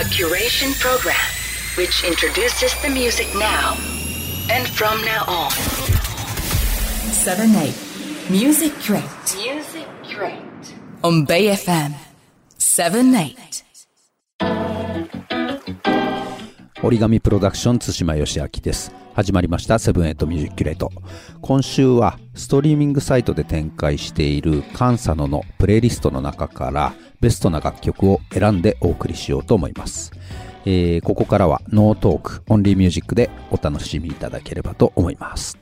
A curation program which introduces the music now and from now on. 7 8 Music Crate Music Crate. on Bay FM 7 8折り紙プロダクション津島義明です。始まりました Seven Eight Music Crate。今週はストリーミングサイトで展開している Kan Sano のプレイリストの中からベストな楽曲を選んでお送りしようと思います。えーここからは no talk、only music でお楽しみいただければと思います。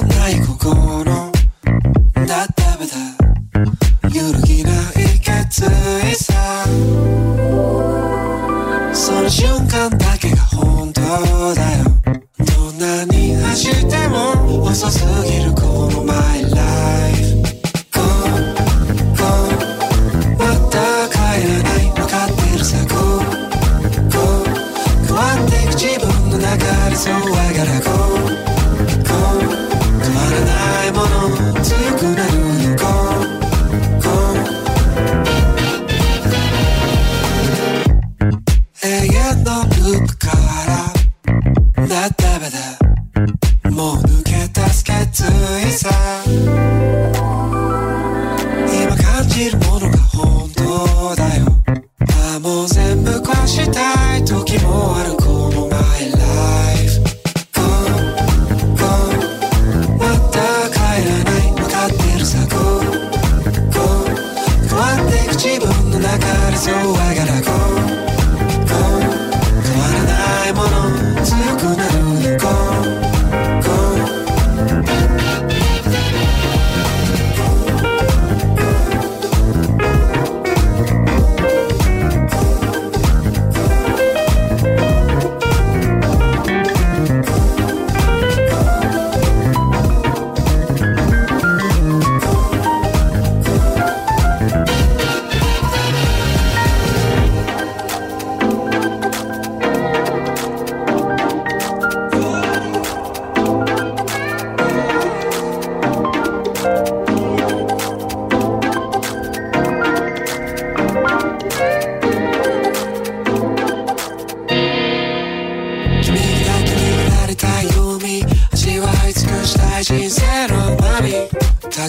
もなもう抜け出す決意さ。今感じるも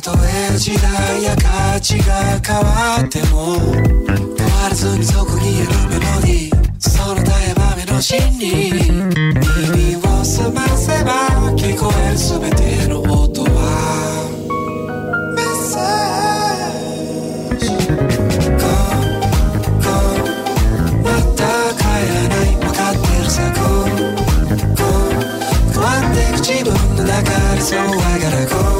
たとえ時代や価値が変わっても変わらずにそこにあるメロディーその絶えばめの真理。耳を澄ませば聞こえる全ての音はメッセージ。Go Go また帰らない分かってるさ Go Go 変わっていく自分の中でそう I gotta go Go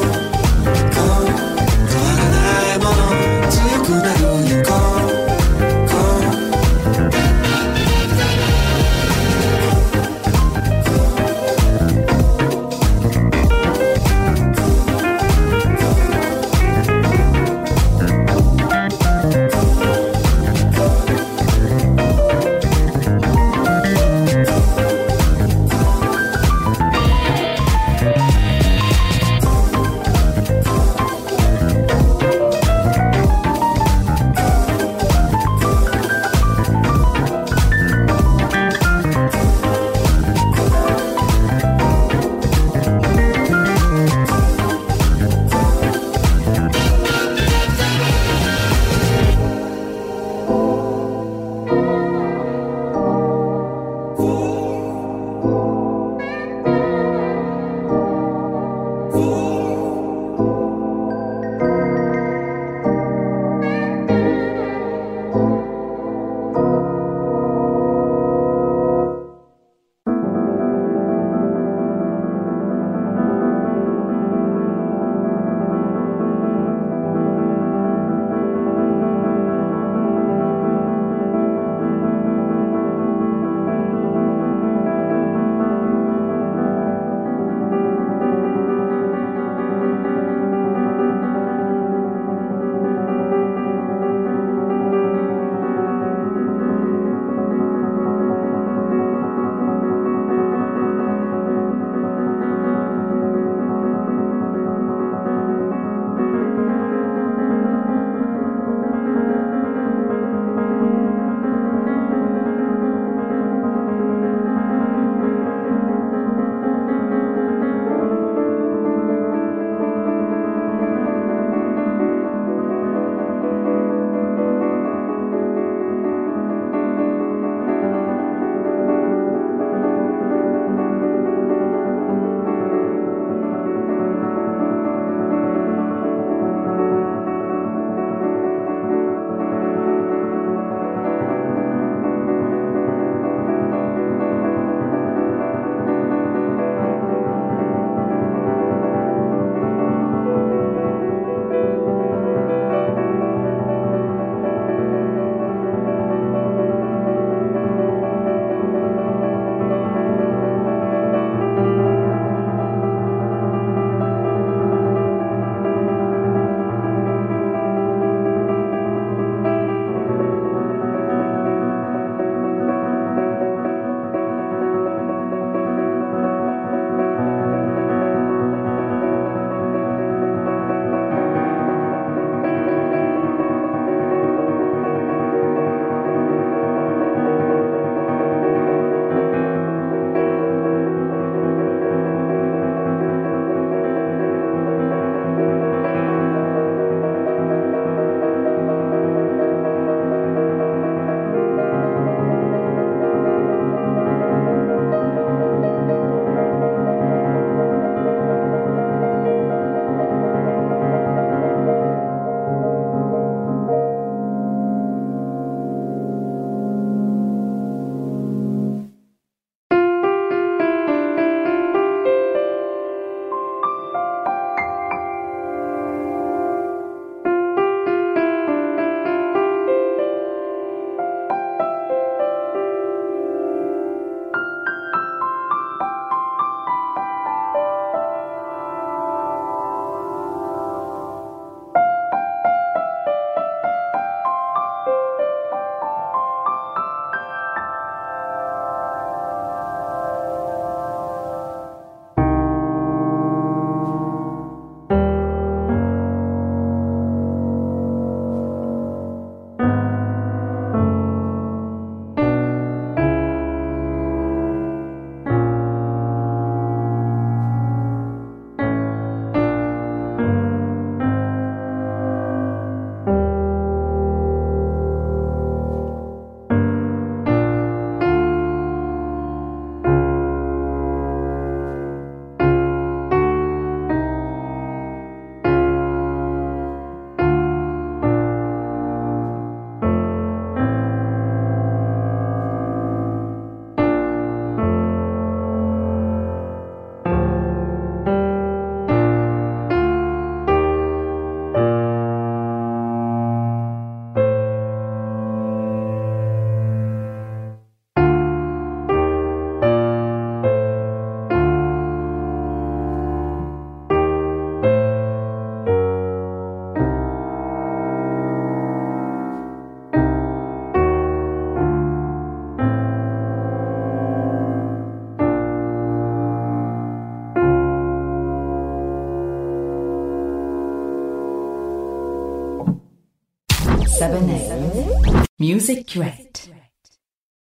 7 Music Direct.